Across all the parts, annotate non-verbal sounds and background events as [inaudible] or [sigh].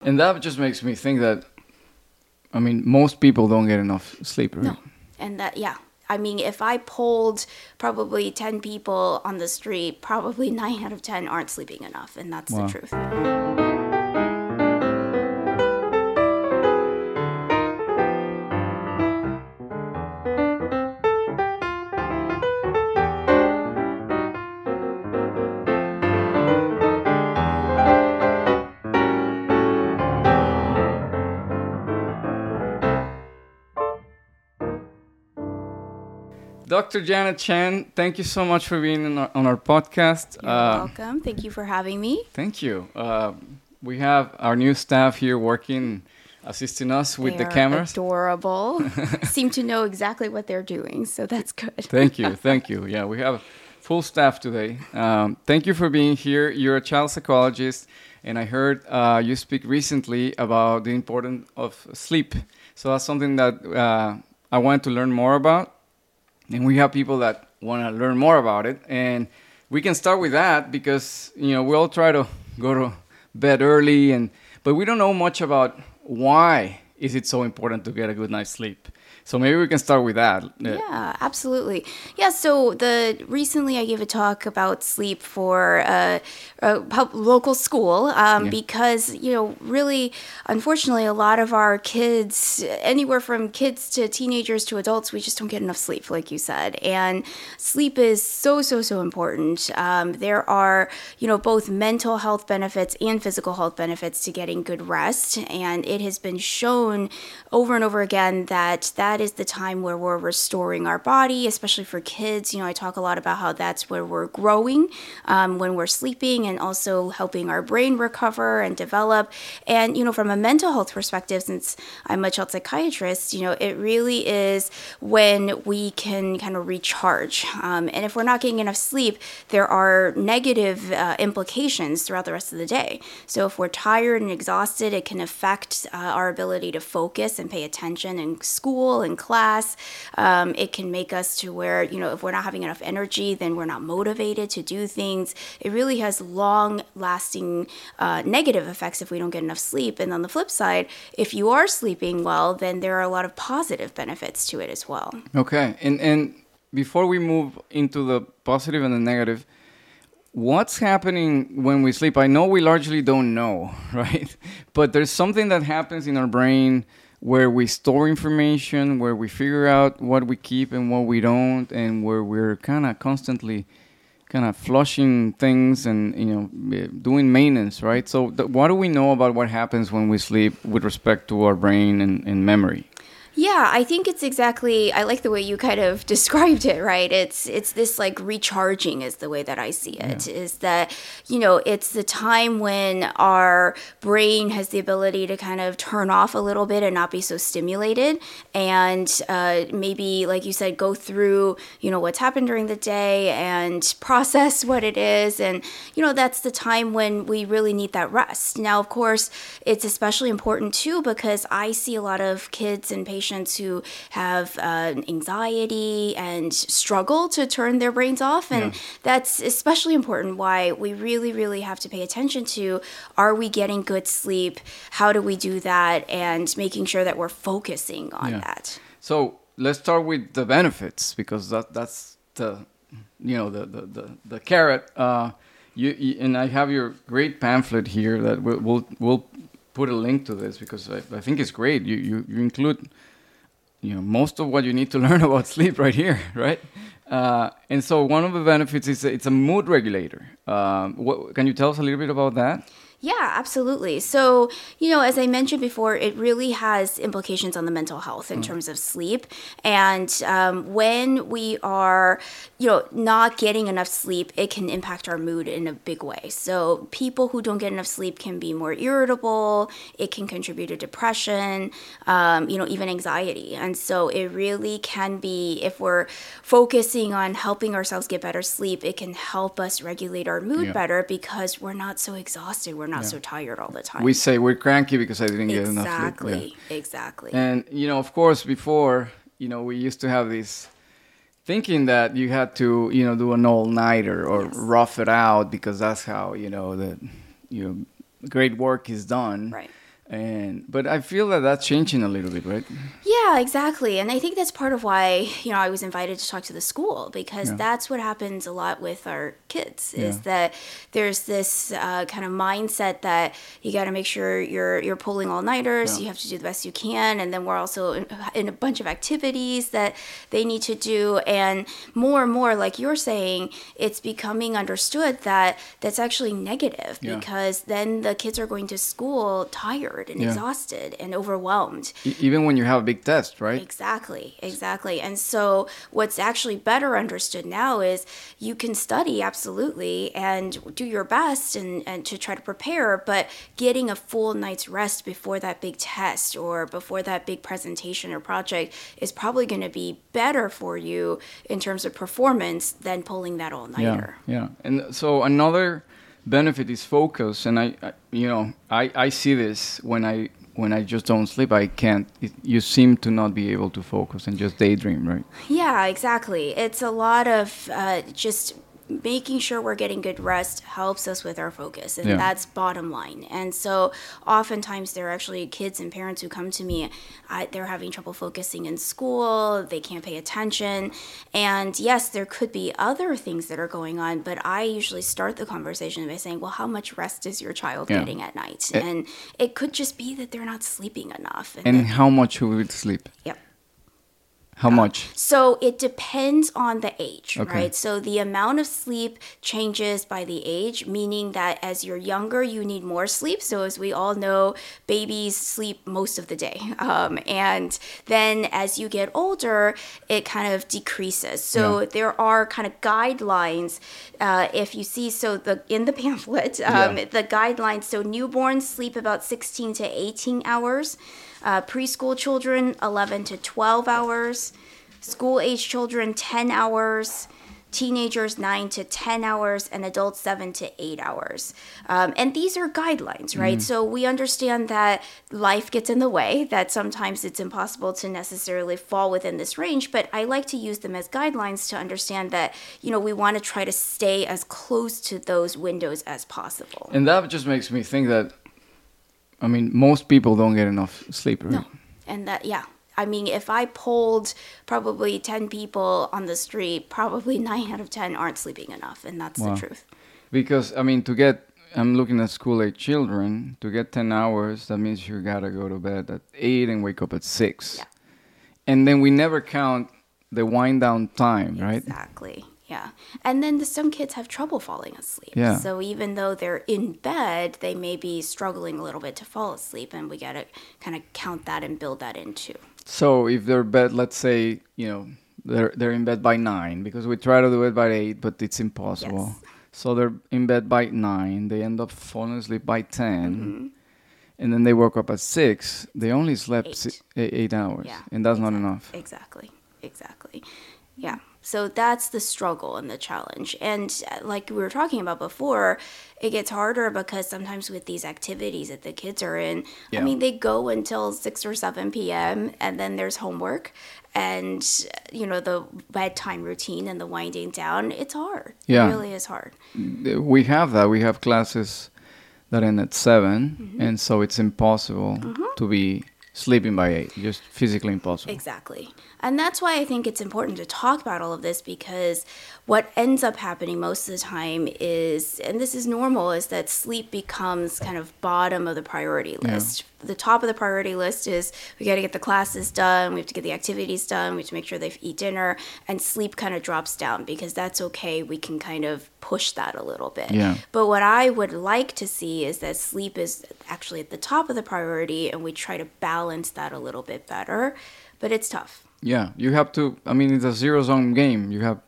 And that just makes me think that, I mean, most people don't get enough sleep. Right? No. And that, yeah. I mean, if I polled probably 10 people on the street, probably [laughs] 9 out of 10 aren't sleeping enough. And that's Wow. the truth. Dr. Janet Chen, thank you so much for being on our, on our podcast. You're Uh, welcome. Thank you for having me. Thank you. Uh, we have our new staff here working, assisting us with They the cameras. Adorable. [laughs] Seem to know exactly what they're doing, so that's good. Thank you, [laughs] thank you. Yeah, we have full staff today. Um, thank you for being here. You're a child psychologist, and I heard uh, you speak recently about the importance of sleep. So that's something that uh, I wanted to learn more about, and we have people that want to learn more about it. And we can start with that because you know we all try to go to bed early, and but we don't know much about why is it so important to get a good night's sleep. So maybe we can start with that. Uh, Yeah, absolutely. Yeah, so the recently I gave a talk about sleep for uh, a local school um, Yeah. because you know really, unfortunately, a lot of our kids, anywhere from kids to teenagers to adults, we just don't get enough sleep, like you said, and sleep is so so so important. Um, there are you know both mental health benefits and physical health benefits to getting good rest, and it has been shown over and over again that that is the time where we're restoring our body, especially for kids. You know, I talk a lot about how that's where we're growing um, when we're sleeping and also helping our brain recover and develop. And, you know, from a mental health perspective, since I'm a child psychiatrist, you know, it really is when we can kind of recharge. Um, and if we're not getting enough sleep, there are negative uh, implications throughout the rest of the day. So if we're tired and exhausted, it can affect uh, our ability to focus and pay attention in school and class. Um, it can make us to where, you know, if we're not having enough energy, then we're not motivated to do things. It really has long lasting uh, negative effects if we don't get enough sleep. And on the flip side, if you are sleeping well, then there are a lot of positive benefits to it as well. Okay, and and before we move into the positive and the negative, what's happening when we sleep? I know we largely don't know, [laughs] right? But there's something that happens in our brain where we store information, where we figure out what we keep and what we don't, and where we're kind of constantly kind of flushing things and you know eh, doing maintenance, right? So, th- what do we know about what happens when we sleep with respect to our brain and, and memory? Yeah, I think it's exactly I like the way you kind of [laughs] described it, right? It's it's this like recharging is the way that I see it. Is that, you know, it's the time when our brain has the ability to kind of turn off a little bit and not be so stimulated and uh, maybe like you said go through, you know, what's happened during the day and [laughs] process what it is and you know, that's the time when we really need that rest. Now, of course, it's especially important too because I see a lot of kids and patients who have uh, anxiety and struggle to turn their brains off. And Yeah. that's especially important why we really, really have to pay attention to are we getting good sleep? How do we do that? And making sure that we're focusing on Yeah. that. So let's start with the benefits because that that's the you know the the the, the carrot. Uh, you, you and I have your great pamphlet here that we'll we'll, we'll put a link to this because I, I think it's great. You, you you include you know most of what you need to [laughs] learn about sleep right here, right? Uh, and so one of the benefits is it's a mood regulator. Um, what, can you tell us a little bit about that? Yeah, absolutely. So, you know, as I mentioned before, it really has implications on the mental health in terms of sleep. And um, when we are, you know, not getting enough sleep, it can impact our mood in a big way. So, people who don't get enough sleep can be more irritable, it can contribute to depression, um, you know, even anxiety. And so, it really can be, if we're focusing on helping ourselves get better sleep, it can help us regulate our mood Yeah. better because we're not so exhausted. We're not so tired all the time. We say we're cranky because I didn't get enough sleep. Yeah. exactly, exactly. And you know, of course, before you know, we used to have this thinking that you had to, you know, do an all nighter or Yes. rough it out because that's how you know the you know great work is done. Right. And but I feel that that's changing a little bit, right? Yeah, exactly. And I think that's part of why, you know, I was invited to talk to the school because Yeah. that's what happens a lot with our kids is Yeah. that there's this uh, kind of mindset that you got to make sure you're you're pulling all nighters, Yeah. you have to do the best you can, and then we're also in, in a bunch of activities that they need to do, and more and more, like you're saying, it's becoming understood that that's actually negative because then the kids are going to school tired and Yeah. exhausted and overwhelmed. E- even when you have a big test, right? Exactly, exactly. And so, what's actually better understood now is you can study absolutely and do your best and, and to try to prepare, but getting a full night's rest before that big test or before that big presentation or project is probably going to be better for you in terms of performance than pulling that all nighter. Yeah, nighter. yeah. And so another benefit is focus, and I, I you know, I, I see this when I when I just don't sleep. I can't. It, you seem to not be able to focus and just daydream, right? Yeah, exactly. It's a lot of uh, just making sure we're getting good rest helps us with our focus, and Yeah. that's bottom line. And so, oftentimes, there are actually kids and parents who come to me. I, they're having trouble focusing in school. They can't pay attention, and yes, there could be other things that are going on. But I usually start the conversation by saying, "Well, how much rest is your child Yeah. getting at night?" Eh. and it could just be that they're not sleeping enough. And that- how much you would sleep? yep. How much? So it depends on the age, Okay. right? So the amount of sleep changes by the age, meaning that as you're younger, you need more sleep. So as we all know, babies sleep most of the day. [laughs] Um, and then as you get older, it kind of decreases. So Yeah. there are kind of guidelines. Uh, if you see, so the in the [laughs] pamphlet, um, Yeah. the guidelines. So newborns sleep about 16 to 18 hours. Uh, preschool children 11 to 12 hours. School age children 10 hours. Teenagers 9 to 10 hours, and adults 7 to 8 hours. Um, and these are guidelines, right? So we understand that life gets in the way, that sometimes it's impossible to necessarily fall within this range, but I like to use them as guidelines to understand that, you know, we want to try to stay as close to those windows as possible. And that just makes me think that, I mean, most people don't get enough sleep, right? No. And that, yeah. I mean, if I polled probably 10 people on the street, probably [laughs] 9 out of 10 aren't sleeping enough. And that's Wow. the truth. Because I mean, to get, I'm looking at school age children. To get ten hours, that means you gotta go to bed at eight and wake up at six. Yeah. And then we never count the wind down time, right? Exactly. Yeah. And then the, some kids have trouble falling asleep. Yeah. So even though they're in bed, they may be struggling a little bit to fall asleep. And we got to kind of count that and build that in too. So if they're bed, let's say, you know, they're they're in bed by nine because we try to do it by eight, but it's impossible. Yes. So they're in bed by nine. They end up falling asleep by 10 Mm-hmm. and then they woke up at six. They only slept Eight. si- eight, hours, Yeah, and that's not enough. Exactly. Exactly. Yeah. So that's the struggle and the challenge. And uh, like we were talking about before, it gets harder because sometimes with these activities that the kids are in, Yeah. I mean, they go until 6 or 7 p.m. and then there's homework and, you know, the bedtime routine and the winding down. It's hard. Yeah. It really is hard. we have that. We have classes that end at 7 Mm-hmm. and so it's impossible to be sleeping by eight. Just physically impossible. Exactly. And that's why I think it's important to talk about all of this because what ends up happening most of the time is, and this is normal, is that sleep becomes kind of bottom of the priority Yeah. list. The top of the priority list is we got to get the classes done, we have to get the activities done, we have to make sure they eat dinner, and sleep kind of drops down because that's okay. We can kind of push that a little bit. Yeah. But what I would like to see is that sleep is actually at the top of the priority and we try to balance that a little bit better. But it's tough. Yeah, you have to. I mean, it's a zero sum game. You have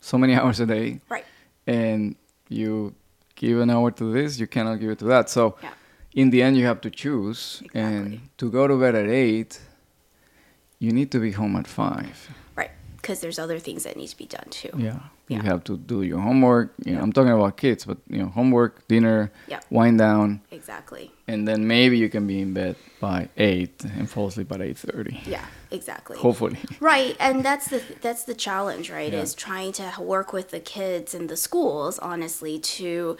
so many [laughs] hours a day, Right. and you give an hour to this, you cannot give it to that. So, Yeah. in the end, you have to choose. And to go to bed at eight, you need to be home at five. Because there's other things that need to be done too. Yeah. You have to do your homework. You know, I'm talking about kids, but you know, homework, dinner, Yeah. wind down, Exactly. and then maybe you can be in bed by eight and fall asleep at eight thirty. Yeah. Exactly. Hopefully. [laughs] Right, and that's the that's the challenge, right? Yeah. Is trying to work with the kids and the schools, honestly, to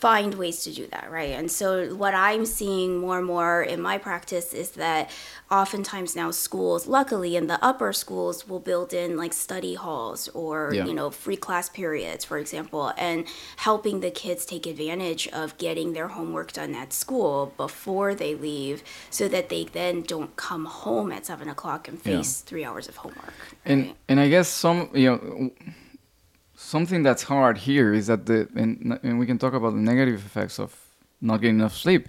find ways to do that, right? And so what I'm seeing more and more in my practice is that oftentimes now schools, luckily in the upper schools, will build in like study halls or Yeah. you know free class periods, for example, and helping the kids take advantage of getting their homework done at school before they leave, so that they then don't come home at seven o'clock and Yeah. face three hours of homework. and and I guess some you know something that's hard here is that the and, and we can talk about the negative effects of not getting enough sleep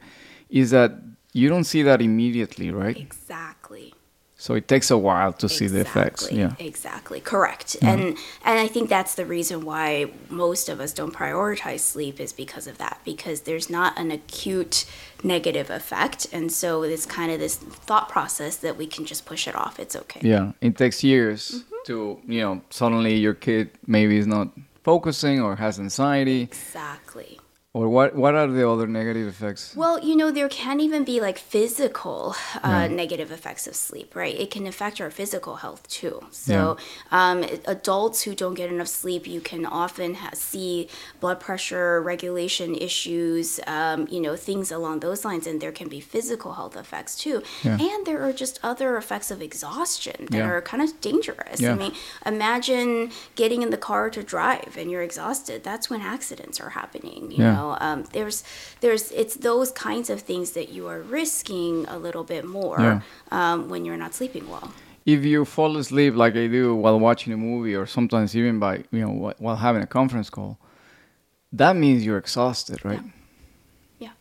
is that you don't see that immediately, right? exactly. So it takes a while to see the effects. Yeah. Exactly. Correct. And and I think that's the reason why most of us don't prioritize sleep is because of that. Because there's not an acute negative effect. And so it's kind of this thought process that we can just push it off. It's okay. Yeah, it takes years Mm-hmm. To you know suddenly your kid maybe is not focusing or has anxiety Exactly. Or what what are the other negative effects? Well, you know, there can even be like physical uh, negative effects of sleep, right? It can affect our physical health too. So, um, adults who don't get enough sleep, you can often ha- see blood pressure regulation issues, um, you know, things along those lines, and there can be physical health effects too. Yeah. And there are just other effects of exhaustion that Yeah. are kind of dangerous. Yeah. I mean, imagine getting in the car to drive and you're exhausted. That's when accidents are happening. You Yeah. Know, um, there's there's it's those kinds of things that you are risking a little bit more Yeah. um, when you're not sleeping well. If you fall asleep like I do while watching a movie or sometimes even by you know while having a conference call, that means you're exhausted, right? Yeah.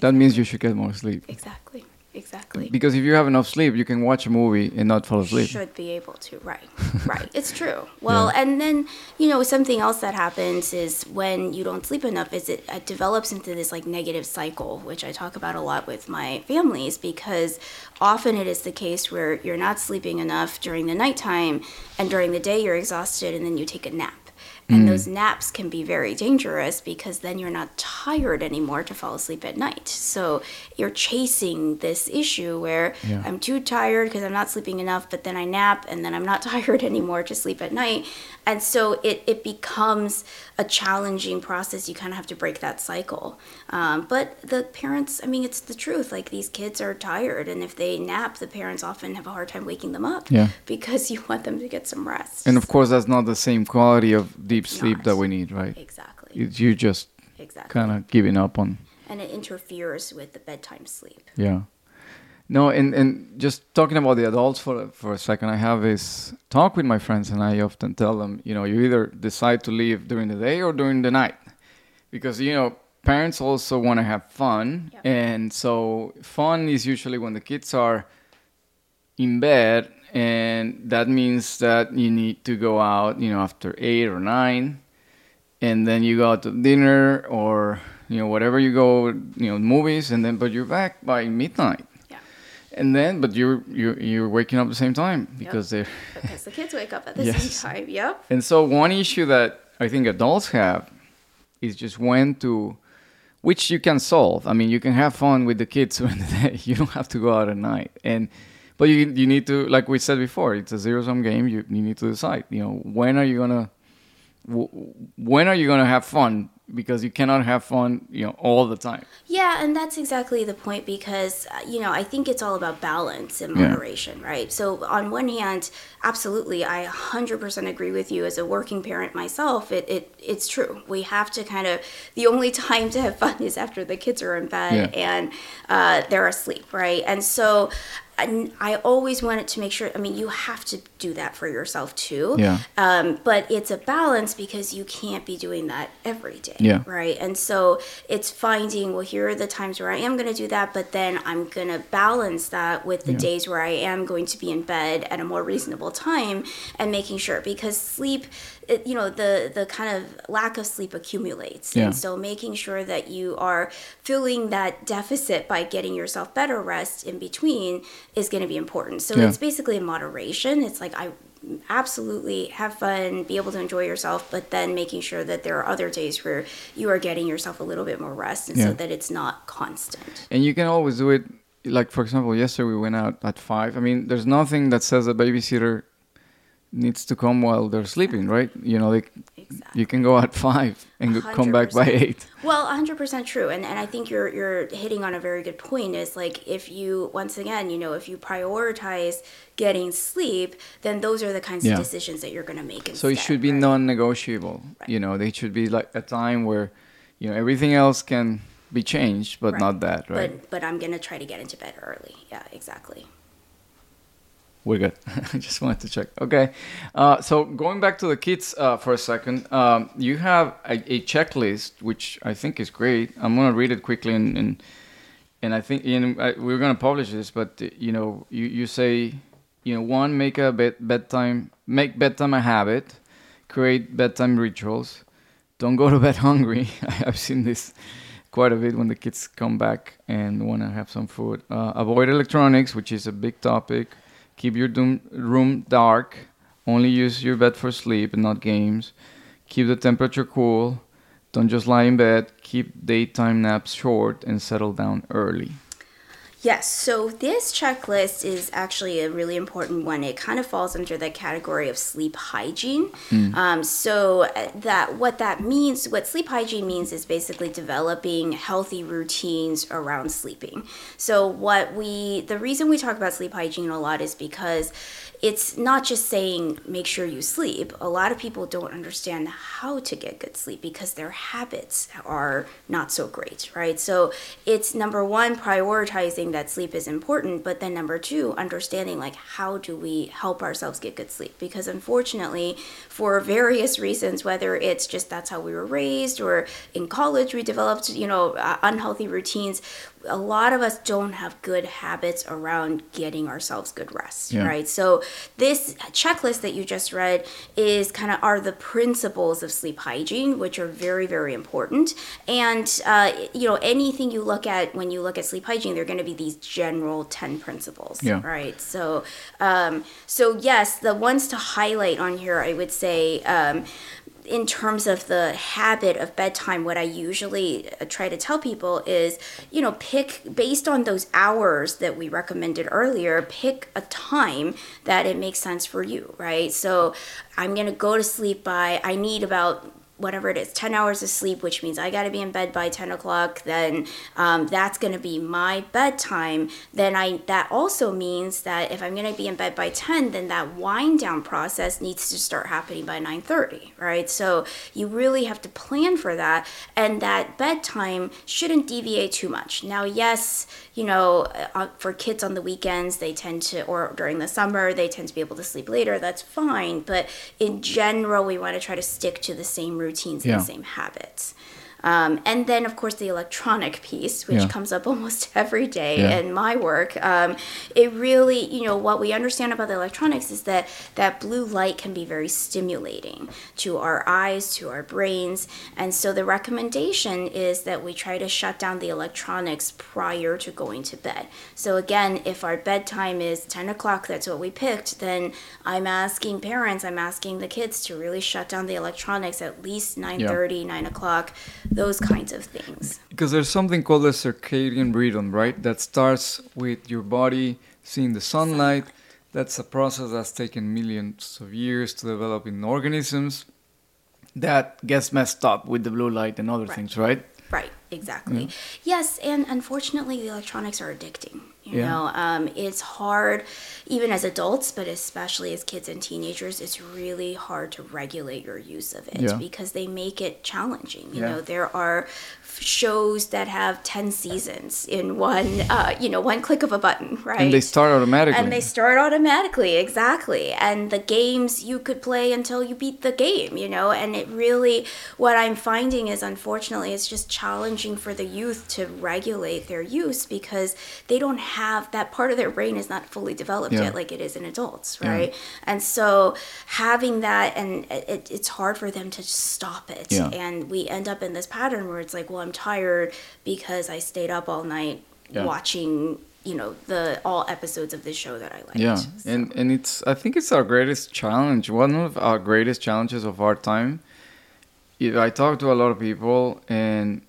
That means you should get more sleep. Exactly. Exactly. Because if you have enough sleep, you can watch a movie and not fall asleep. You should be able to, right? [laughs] Right. It's true. Well, and then you know something else that happens is when you don't sleep enough, is it, it develops into this like negative cycle, which I talk about a lot with my families because often it is the case where you're not sleeping enough during the nighttime, and during the day you're exhausted, and then you take a nap. And those naps can be very dangerous because then you're not tired anymore to fall asleep at night. So you're chasing this issue where Yeah. I'm too tired because I'm not sleeping enough, but then I nap and then I'm not [laughs] tired anymore to sleep at night. And so it, it becomes a challenging process. You kind of have to break that cycle. Um, but the parents, I mean, it's the truth. Like these kids are tired, and if they nap, the parents often have a hard time waking them up Yeah. [laughs] because you want them to get some rest. And of course, that's not the same quality of deep sleep Not. that we need, right? exactly. It's you just Exactly. kind of giving up on. and it interferes with the bedtime sleep. Yeah. No, and, and just talking about the adults for for a second, I have this talk with my friends, and I often tell them, you know, you either decide to leave during the day or during the night, because you know parents also want to have fun, Yep. and so fun is usually when the kids are in bed, and that means that you need to go out, you know, after eight or nine, and then you go out to dinner or you know whatever you go, you know, movies, and then but you're back by midnight. Yeah. And then, but you're you're you're waking up at the same time because they're. Because the kids wake up at the [laughs] Yes. same time. Yep. And so one issue that I think adults have is just when to, which you can solve. I mean, you can have fun with the kids [laughs] during the day. You don't have to go out at night. And but you you need to, like we said before, it's a zero sum game. You you need to decide. You know, when are you gonna, w- when are you gonna have fun? Because you cannot have fun, you know, all the time. Yeah, and that's exactly the point because, uh, you know, I think it's all about balance and Yeah. moderation, right? So, on one hand, absolutely, I 100% agree with you. As a working parent myself, it, it it's true. We have to kind of, the only [laughs] time to have fun is after the kids are in bed Yeah. and uh, they're asleep, right? And so, and I always wanted to make sure, I mean, you have to do that for yourself too. Yeah. Um, but it's a balance because you can't be doing that every day. Yeah. Right. And so it's finding, well, here are the times where I am going to do that, but then I'm going to balance that with the Yeah. days where I am going to be in bed at a more reasonable time and making sure because sleep, it, you know, the, the kind of lack of sleep accumulates. Yeah. And so making sure that you are filling that deficit by getting yourself better rest in between is going to be important. So Yeah. it's basically a moderation. It's like I absolutely have fun, be able to enjoy yourself, but then making sure that there are other days where you are getting yourself a little bit more rest and Yeah. so that it's not constant. And you can always do it. Like for example, yesterday we went out at five. I mean, there's nothing that says a babysitter needs to come while they're sleeping, right? You know, like Exactly. you can go at five and go- come back by eight. [laughs] Well, 100% true. And, and I think you're, you're hitting on a very good point is like if you, once again, you know, if you prioritize getting sleep, then those are the kinds Yeah. of decisions that you're going to make. So it should be right? non-negotiable. You know, they should be like a time where, you know, everything else can be changed, but Right. not that, right? But, but I'm going to try to get into bed early. Yeah, exactly. We're good. [laughs] I just wanted to check. Okay. Uh, so going back to the kids uh, for a second, um, you have a, a checklist, which I think is great. I'm going to read it quickly and, and, and I think know, I, we're going to publish this, but you know, you, you say, you know, one, make a bed, bedtime, make bedtime a habit, create bedtime rituals, don't go to bed [laughs] hungry. [laughs] I've seen this quite a bit when the kids come back and want to have some food. Uh, avoid electronics, which is a big topic. Keep your room dark. Only use your bed for sleep and not games. Keep the temperature cool. Don't just lie in bed. Keep daytime naps short and settle down early. Yes, so this checklist is actually a really important one. It kind of falls under the category of sleep hygiene. Um, so uh, that what that means, what sleep hygiene means, is basically developing healthy routines around sleeping. So what we, the reason we talk about sleep hygiene a lot is because it's not just saying make sure you sleep. A lot of people don't understand how to get good sleep because their habits are not so great, right? So it's number one, prioritizing that sleep is important, but then number two, understanding like how do we help ourselves get good sleep? Because unfortunately, for various reasons, whether it's just that's how we were raised or in college we developed, you know, uh, unhealthy routines, a lot of us don't have good habits around getting ourselves good rest, Yeah. right? So this checklist that you just read is kind of are the principles of sleep hygiene, which are very, very important. And uh, you know, anything you look at when you look at sleep hygiene, they're going to be these general ten principles, Yeah. right? So, um, so yes, the ones to highlight on here, I would say. Um, in terms of the habit of bedtime, what I usually uh, try to tell people is, you know, pick based on those hours that we recommended earlier, pick a time that it makes sense for you, right? So I'm going to go to sleep by, I need about whatever it is 10 hours of sleep which means i got to be in bed by 10 o'clock then um, that's going to be my bedtime. Then i that also means that if i'm going to be in bed by 10 then that wind down process needs to start happening by 9.30 right? So you really have to plan for that and that bedtime shouldn't deviate too much. Now yes you know uh, for kids on the weekends they tend to or during the summer they tend to be able to sleep later that's fine. But in general we want to try to stick to the same routines and Yeah. the same habits um, and then, of course, the electronic piece, which Yeah. comes up [laughs] almost every day Yeah. in my work. Um, it really, you know, what we understand about the electronics is that that blue light can be very stimulating to our eyes, to our brains. And so the recommendation is that we try to shut down the electronics prior to going to bed. So, again, if our bedtime is 10 o'clock, that's what we picked, then I'm asking parents, I'm asking the kids to really shut down the electronics at least 9.30, 9 o'clock, those kinds of things. Because there's something called the circadian rhythm, right? That starts with your body seeing the sunlight. That's a process that's taken millions of years to develop in organisms. That gets messed up with the blue light and other Right. things, right? Right, exactly. Yes, and unfortunately, the electronics are addicting. You Yeah. know, um, it's hard, even as adults, but especially as kids and teenagers, it's really hard to regulate your use of it Yeah. because they make it challenging. You Yeah. know, there are shows that have 10 seasons in one, uh, you know, one click of a button, right? And they start automatically. And they start automatically, exactly. And the games you could play until you beat the game, you know? And it really, what I'm finding is unfortunately, it's just challenging for the youth to regulate their use because they don't have that part of their brain is not fully developed Yeah. yet like it is in adults, Yeah. right? And so having that, and it, it's hard for them to stop it. Yeah. And we end up in this pattern where it's like, well, I'm tired because I stayed up all night Yeah. watching you know the all episodes of this show that I liked. Yeah, So- and and it's I think it's our greatest challenge. One of our greatest challenges of our time. I talk to a lot of people, and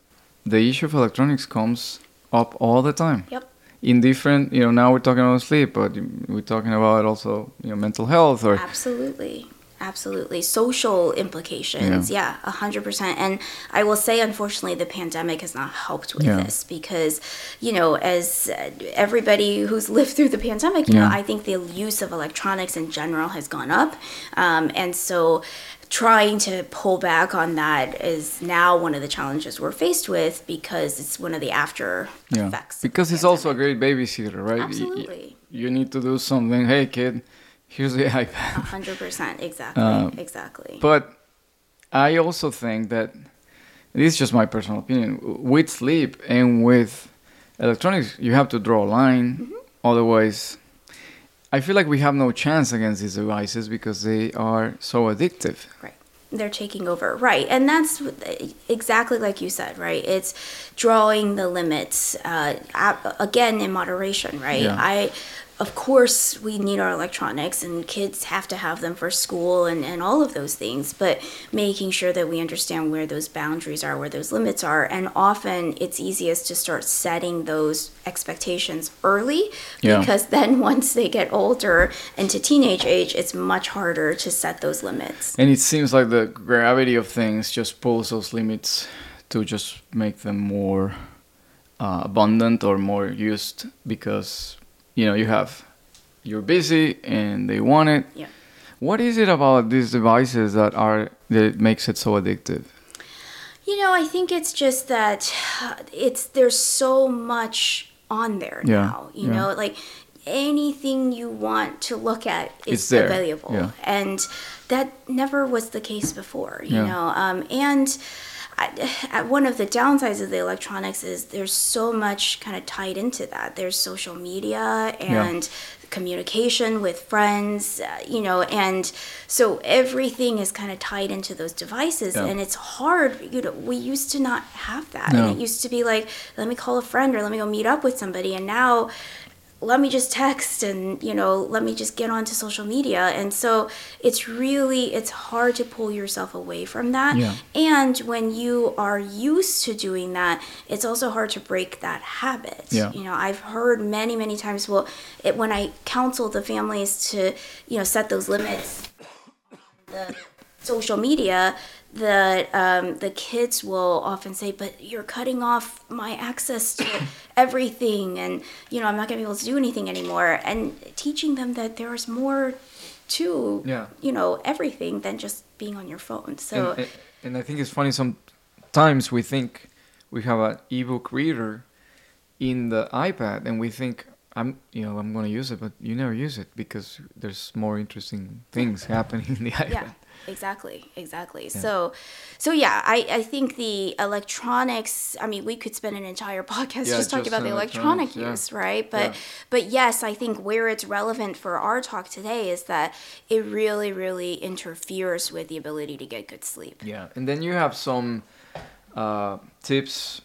the issue of electronics comes up all the time. Yep. In different you know now we're talking about sleep but we're talking about also you know mental health or absolutely absolutely. Social implications. Yeah. A hundred percent. And i will say unfortunately the pandemic has not helped with Yeah. this because you know as uh, everybody who's [laughs] lived through the pandemic you Yeah. know i think the use of electronics in general has gone up. Um, and so trying to pull back on that is now one of the challenges we're faced with because it's one of the after yeah. effects because the it's also a great babysitter right? Y- y- Absolutely. you need to do something. Hey kid here's the [laughs] ipad hundred percent exactly Um, exactly But I also think that this is just my personal opinion. With sleep and with electronics, you have to draw a line. Mm-hmm. Otherwise, I feel like we have no chance against these devices because they are so addictive. Right. They're taking over. Right. And that's exactly like you said, right? It's drawing the limits, uh, again, in moderation, right? Yeah. I, of course, we need our electronics and kids have to have them for school and, and all of those things, but making sure that we understand where those boundaries are, where those limits are. And often it's easiest to start setting those expectations early Yeah. because then [laughs] once they get older into teenage age, it's much harder to set those limits. And it seems like the gravity of things just pulls those limits to just make them more uh, abundant or more used because you know you have you're busy and they want it. Yeah. What is it about these devices that are that makes it so addictive? You know, I think it's just that [sighs] it's there's so much on there Yeah, now. You yeah. know, like anything you want to look at is available, yeah. and that never was the case before. You know, um, and. I, [sighs] one of the downsides of the electronics is there's so much kind of tied into that. There's social media and communication with friends, uh, you know, and so everything is kind of tied into those devices, Yeah. and it's hard. You know, we used to not have that, No. and it used to be like, let me call a friend or let me go meet up with somebody, and now let me just text and you know let me just get onto social media and so it's really it's hard to pull yourself away from that Yeah. and when you are used to doing that it's also hard to break that habit Yeah. you know i've heard many many times well it, when i counsel the families to you know set those limits the social media that um, the kids will often say, "But you're cutting off my access to [coughs] everything, and you know I'm not going to be able to do anything anymore." And teaching them that there is more to Yeah. you know everything than just being on your phone. So and, and, and I think it's funny. Sometimes we think we have an ebook reader in the iPad, and we think I'm, you know, I'm going to use it, but you never use it because there's more interesting things happening in the iPad. yeah exactly exactly so so yeah I, I think the electronics i mean we could spend an entire [laughs] podcast Yeah, just talking just about the electronic electronics, yeah. use right but Yeah. but yes i think where it's relevant for our talk today is that it really really interferes with the ability to get good sleep Yeah, and then you have some uh, tips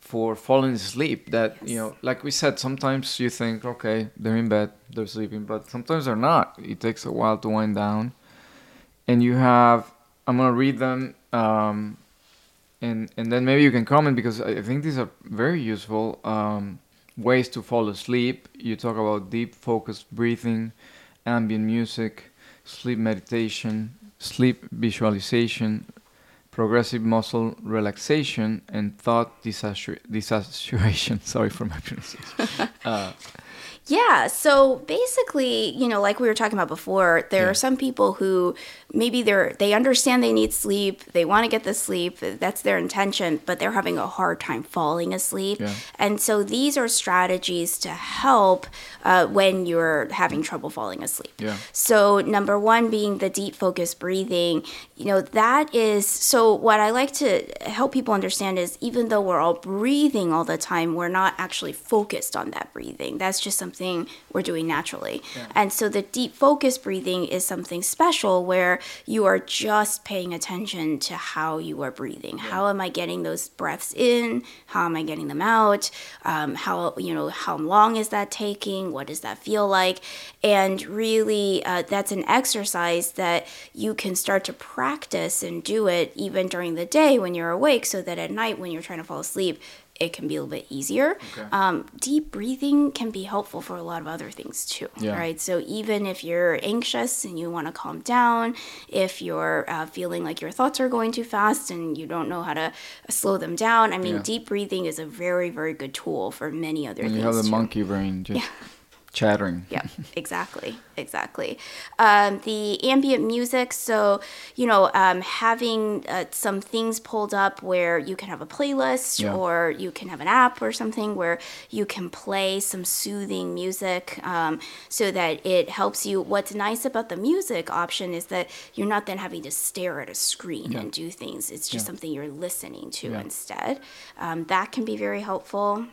for falling asleep. That you know, like we said, sometimes you think, okay, they're in bed, they're sleeping, but sometimes they're not. It takes a while to wind down, and you have. I'm gonna read them, um, and and then maybe you can comment because I think these are very useful um, ways to fall asleep. You talk about deep, focused breathing, ambient music, sleep meditation, sleep visualization, progressive muscle relaxation, and thought disassu- [laughs] Sorry for my pronunciation. [laughs] uh, Yeah, so basically, you know, like we were talking about before, there Yeah. are some people who maybe they're they understand they need sleep, they want to get the sleep, that's their intention, but they're having a hard time falling asleep. Yeah. And so these are strategies to help uh, when you're having trouble falling asleep. Yeah. So number one being the deep focus breathing, you know, that is so what I like to help people understand is even though we're all breathing all the time, we're not actually focused on that breathing. That's just something we're doing naturally. And so the deep focus breathing is something special where you are just paying attention to how you are breathing. How am I getting those breaths in? How am I getting them out? Um, how you know how long is that taking? What does that feel like? And really, uh, that's an exercise that you can start to practice and do it even during the day when you're awake, so that at night when you're trying to fall asleep, it can be a little bit easier. Okay. Um, deep breathing can be helpful for a lot of other things too, Yeah. right? So even if you're anxious and you want to calm down, if you're uh, feeling like your thoughts are going too fast and you don't know how to slow them down, I mean, Yeah. deep breathing is a very, very good tool for many other And things. you have the too. monkey brain just chattering. Yeah, exactly, exactly. Um, the ambient music, so you know, um, having uh, some things pulled up where you can have a playlist Yeah. or you can have an app or something where you can play some soothing music, um, so that it helps you. What's nice about the music option is that you're not then having to stare at a screen Yeah. and do things. It's just Yeah. something you're listening to instead. Um, that can be very helpful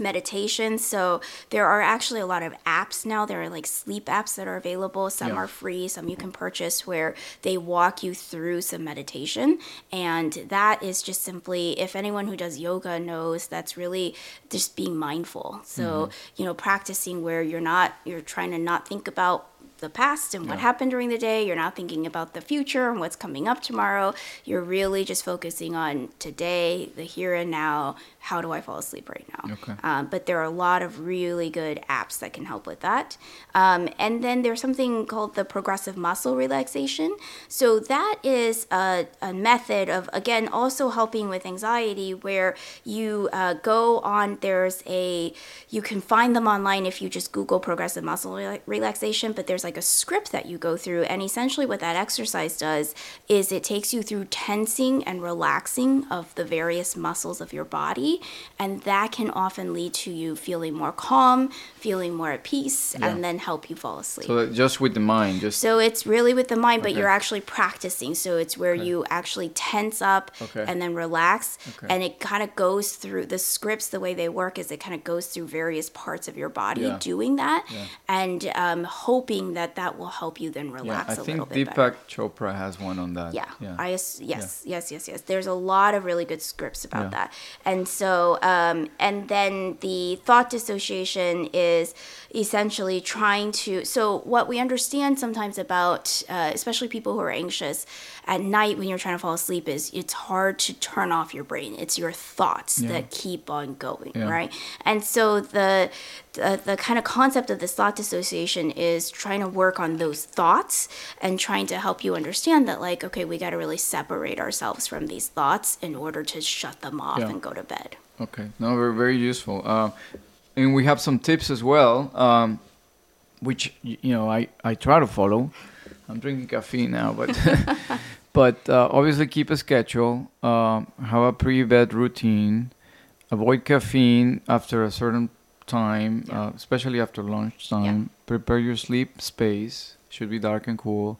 meditation. So there are actually a lot of apps now. There are like sleep apps that are available. Some Yeah. are free, some you can purchase where they walk you through some meditation. And that is just simply, if anyone who does yoga knows, that's really just being mindful. So, Mm-hmm. you know, practicing where you're not, you're trying to not think about the past and what Yeah. happened during the day. You're not thinking about the future and what's coming up tomorrow. You're really just focusing on today, the here and now. How do I fall asleep right now? Okay. Um, but there are a lot of really good apps that can help with that. Um, and then there's something called the progressive muscle relaxation. So that is a, a method of, again, also helping with anxiety where you uh, go on, there's a, you can find them online if you just Google progressive muscle rela- relaxation, but there's like a script that you go through. And essentially what that exercise does is it takes you through tensing and relaxing of the various muscles of your body. And that can often lead to you feeling more calm, feeling more at peace, Yeah. and then help you fall asleep. So just with the mind, just So it's really with the mind, but Okay. you're actually practicing. So it's where you actually tense up Okay. and then relax. Okay. And it kind of goes through the scripts, the way they work is it kind of goes through various parts of your body Yeah. doing that Yeah. and um, hoping that that will help you then yeah. relax I a think little bit better. Deepak Chopra has one on that. Yeah, yeah. I yes, yes, yes, yes. There's a lot of really good scripts about Yeah. that, and so um, and then the thought dissociation is essentially trying to. So what we understand sometimes about, uh, especially people who are anxious at night when you're trying to fall asleep, is it's hard to turn off your brain. It's your thoughts Yeah. that keep on going, Yeah. right? And so the, the the kind of concept of this thought dissociation is trying to work on those thoughts and trying to help you understand that like okay we got to really separate ourselves from these thoughts in order to shut them off Yeah. and go to bed Okay, no, very very useful. Uh, and we have some tips as well, um, which you know I I try to follow. I'm drinking caffeine now, but [laughs] [laughs] but uh, obviously keep a schedule. Um, have a pre-bed routine. Avoid caffeine after a certain time, Yeah. uh, especially after lunchtime. Prepare your sleep space. Should be dark and cool.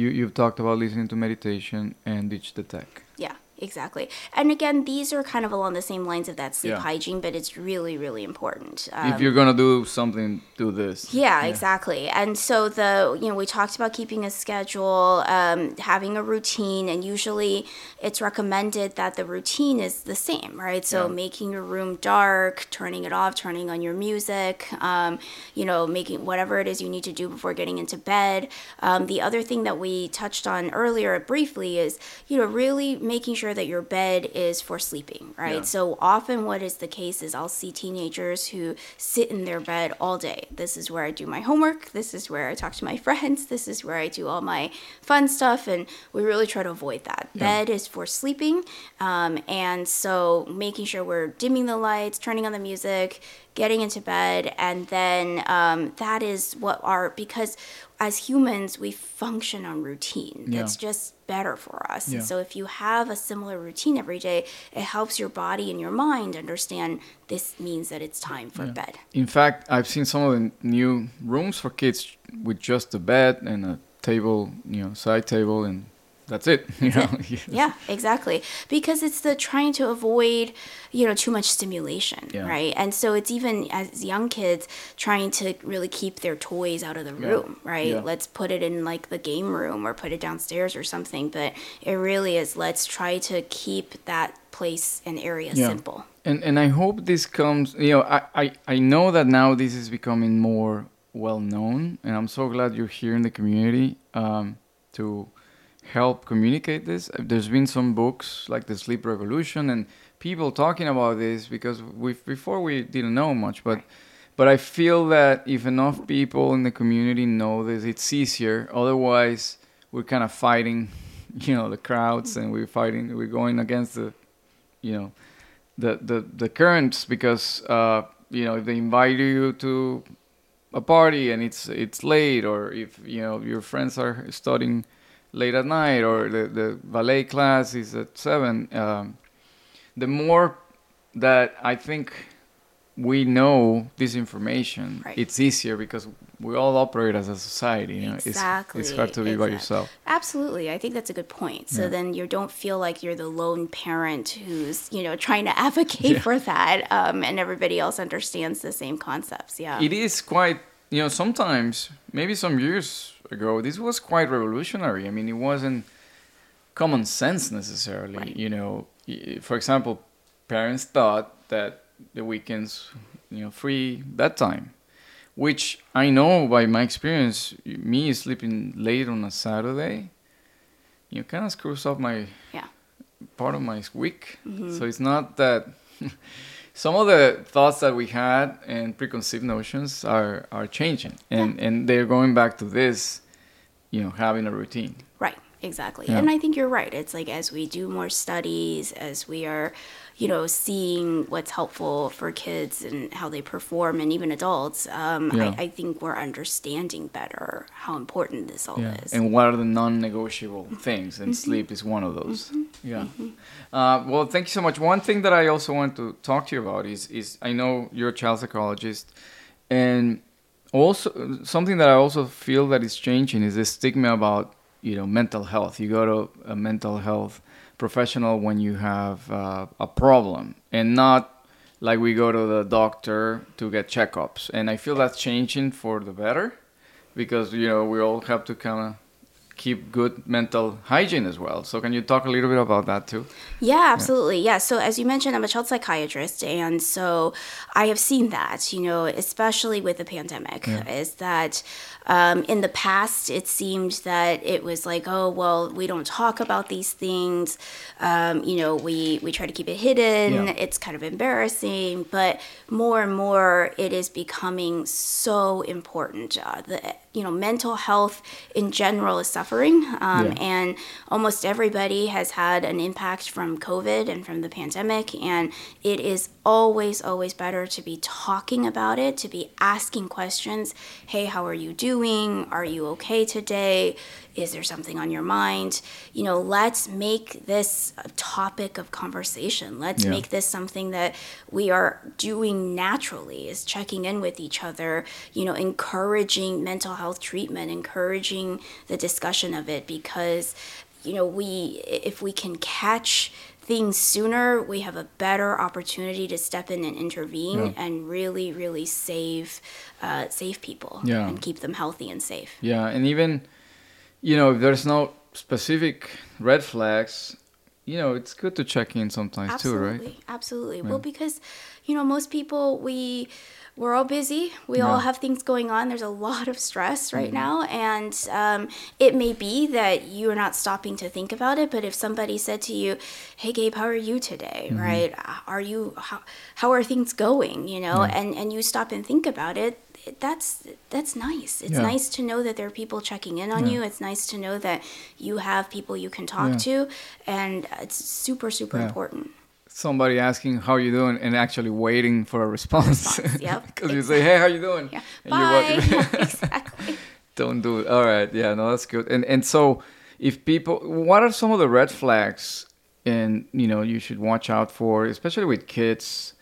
You you've talked about listening to meditation and ditch the tech. yeah exactly and again these are kind of along the same lines of that sleep Yeah. hygiene but it's really really important if Um, you're gonna do something, do this. Yeah, exactly. And so the you know we talked about keeping a schedule, um, having a routine, and usually it's recommended that the routine is the same, right? So Yeah. making your room dark, turning it off, turning on your music, um, you know, making whatever it is you need to do before getting into bed. Um, the other thing that we touched on earlier briefly is you know really making sure that your bed is for sleeping, right? Yeah. So often what is the case is I'll see teenagers who sit in their bed all day. This is where I do my homework. This is where I talk to my [laughs] friends. This is where I do all my fun stuff. And we really try to avoid that. Yeah. Bed is for sleeping. Um, and so making sure we're dimming the lights, turning on the music, getting into bed. And then um, that is what our, because as humans, we function on routine. Yeah. That's just better for us. Yeah. And so if you have a similar routine every day, it helps your body and your mind understand this means that it's time for Yeah. bed. In fact, I've seen some of the new rooms for kids with just a bed and a table, you know, side table, and that's it. [laughs] You know, Yeah, exactly. Because it's the trying to avoid, you know, too much stimulation, Yeah. right? And so it's even as young kids trying to really keep their toys out of the Yeah. room, right? Yeah. Let's put it in like the game room or put it downstairs or something. But it really is let's try to keep that place and area Yeah. simple. And and I hope this comes. You know, I I, I know that now this is becoming more well known, and I'm so glad you're here in the community um, to help communicate this. There's been some books like the Sleep Revolution, and people talking about this because we before we didn't know much, but but I feel that if enough people in the community know this, it's easier. Otherwise, we're kind of fighting, [laughs] you know, the crowds, and we're fighting, we're going against the, you know, the the the currents because uh, you know if they invite you to a party and it's it's late, or if you know your friends are studying late at night, or the the ballet class is at seven. Um, the more that I think we know this information, Right. it's easier because we all operate as a society. You know, Exactly. it's, it's hard to be by yourself. Absolutely. I think that's a good point. So Yeah. then you don't feel like you're the lone parent who's, you know, trying to [laughs] advocate Yeah. for that um, and everybody else understands the same concepts. Yeah. It is quite, you know, sometimes, maybe some years ago, this was quite revolutionary. I mean, it wasn't common sense necessarily. Right. You know, for example, parents thought that the weekends, you know, free that time, which I know by my experience, me sleeping late on a Saturday, you know, kind of screws up my Yeah. part of my week. Mm-hmm. So it's not that [laughs] some of the thoughts that we had and preconceived notions are are changing, and and they're going back to this, you know, having a routine. Right, exactly. Yeah. And I think you're right. It's like as we do more studies, as we are, you know, seeing what's helpful for kids and how they perform and even adults, um, Yeah. I, I think we're understanding better how important this all Yeah. is. And what are the non-negotiable things? And Mm-hmm. sleep is one of those. Yeah. Uh, well, thank you so much. One thing that I also want to talk to you about is is I know you're a child psychologist, and also something that I also feel that is changing is the stigma about you know mental health. You go to a mental health professional when you have uh, a problem, and not like we go to the doctor to get checkups. And I feel that's changing for the better because you know we all have to kind of keep good mental hygiene as well. So can you talk a little bit about that too? Yeah, absolutely. Yeah. So as you mentioned, I'm a child psychiatrist, and so I have seen that. You know, especially with the pandemic, is that um, in the past it seemed that it was like, oh well, we don't talk about these things. Um, you know, we we try to keep it hidden. Yeah. It's kind of embarrassing, but more and more it is becoming so important. Uh, the you know mental health in general is suffering, um, Yeah. and almost everybody has had an impact from COVID and from the pandemic. And it is always, always better to be talking about it, to be asking questions. Hey, how are you doing? Are you okay today? Is there something on your mind? You know, let's make this a topic of conversation. Let's Yeah. make this something that we are doing naturally, is checking in with each other, you know, encouraging mental health treatment, encouraging the discussion of it because you know we if we can catch things sooner we have a better opportunity to step in and intervene Yeah. and really really save uh, save people Yeah. and keep them healthy and safe Yeah, and even you know if there's no specific red flags, you know it's good to check in sometimes absolutely too, right? absolutely well because you know most people we we're all busy we all Yeah. Mm-hmm. have things going on there's a lot of stress right now and um, it may be that you're not stopping to think about it but if somebody said to you hey gabe how are you today Mm-hmm. right are you how, how are things going you know and and you stop and think about it that's that's nice it's Yeah. nice to know that there are people checking in on Yeah. you it's nice to know that you have people you can talk Yeah. to and it's super super Yeah. important Somebody asking how you doing and actually waiting for a response. Response, yep. [laughs] Because you say, "Hey, how you doing?" Yeah. And you walk Bye. Yeah, [laughs] [laughs] exactly. Don't do it. All right. Yeah. No, that's good. And and so, if people, what are some of the red flags, and you know, you should watch out for, especially with kids,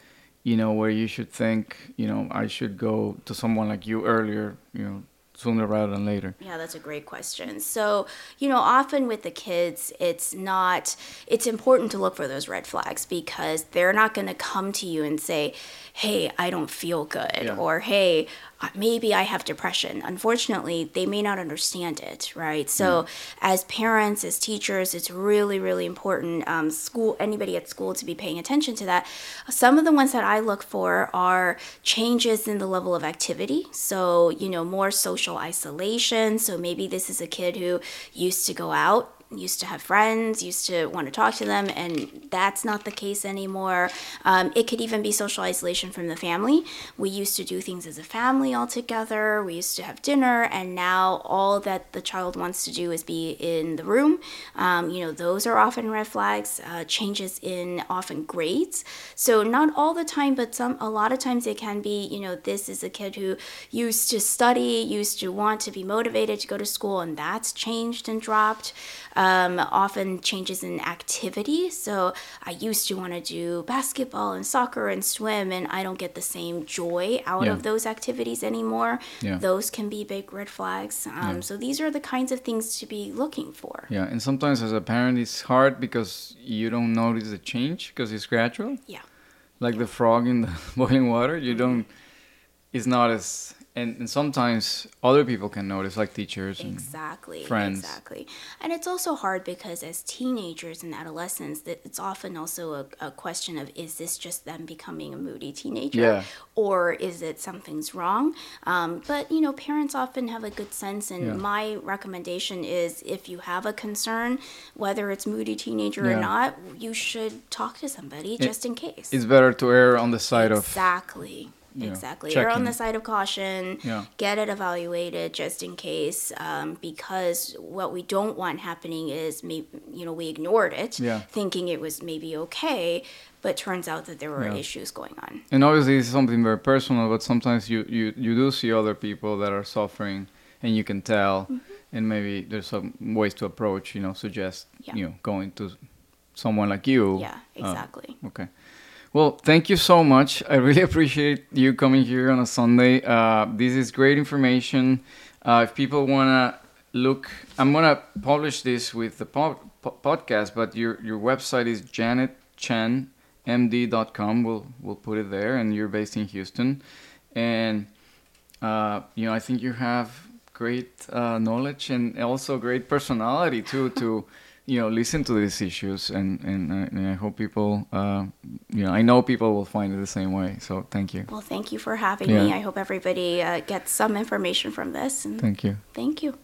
you know, where you should think, you know, I should go to someone like you earlier, you know, sooner rather than later. Yeah, that's a great question. So, you know, often with the kids, it's not, it's important to look for those red flags because they're not going to come to you and say, hey, I don't feel good, Yeah. or hey, maybe I have depression. Unfortunately, they may not understand it, right? So, as parents, as teachers, it's really, really important. Um, school, anybody at school, to be paying attention to that. Some of the ones that I look for are changes in the level of activity. So, you know, more social isolation. So maybe this is a kid who used to go out used to have friends, used to want to talk to them, and that's not the case anymore. Um, it could even be social isolation from the family. We used to do things as a family all together, we used to have dinner, and now all that the child wants to do is be in the room. Um, you know, those are often red flags, uh, changes in often grades. So, not all the time, but some a lot of times it can be, you know, this is a kid who used to study, used to want to be motivated to go to school, and that's changed and dropped um, often changes in activity. So I used to want to do basketball and soccer and swim, and I don't get the same joy out yeah. of those activities anymore. Yeah. Those can be big red flags. Um, yeah. So these are the kinds of things to be looking for. Yeah, and sometimes as a parent, it's hard because you don't notice the change because it's gradual. Yeah. Like the frog in the [laughs] boiling water, you don't. It's not as and, and sometimes other people can notice like teachers exactly friends exactly and it's also hard because as teenagers and adolescents that it's often also a, a, question of is this just them becoming a moody teenager yeah. or is it something's wrong um, but you know parents often have a good sense and yeah. my recommendation is if you have a concern whether it's moody teenager yeah. or not you should talk to somebody it, just in case it's better to err on the side exactly. of exactly exactly. Checking. Err on the side of caution. Yeah. Get it evaluated just in case, um, because what we don't want happening is, maybe, you know, we ignored it, yeah. thinking it was maybe okay, but turns out that there were yeah. issues going on. And obviously, it's something very personal, but sometimes you, you, you do see other people that are suffering, and you can tell, mm-hmm. and maybe there's some ways to approach, you know, suggest, yeah. you know, going to someone like you. Yeah, uh, exactly. Uh, okay. Well, thank you so much. I really [laughs] appreciate you coming here on a Sunday. Uh, this is great information. Uh, if people want to look, I'm going to publish this with the po- po- podcast, but your, your website is janetchenmd.com. We'll, we'll put it there, and you're based in Houston. And, uh, you know, I think you have great uh, knowledge and also great personality, too, to [laughs] you know listen to these issues and and, uh, and I hope people uh, you know I know people will find it the same way so thank you. Well thank you for having yeah. me. I hope everybody uh, gets some information from this thank you. thank you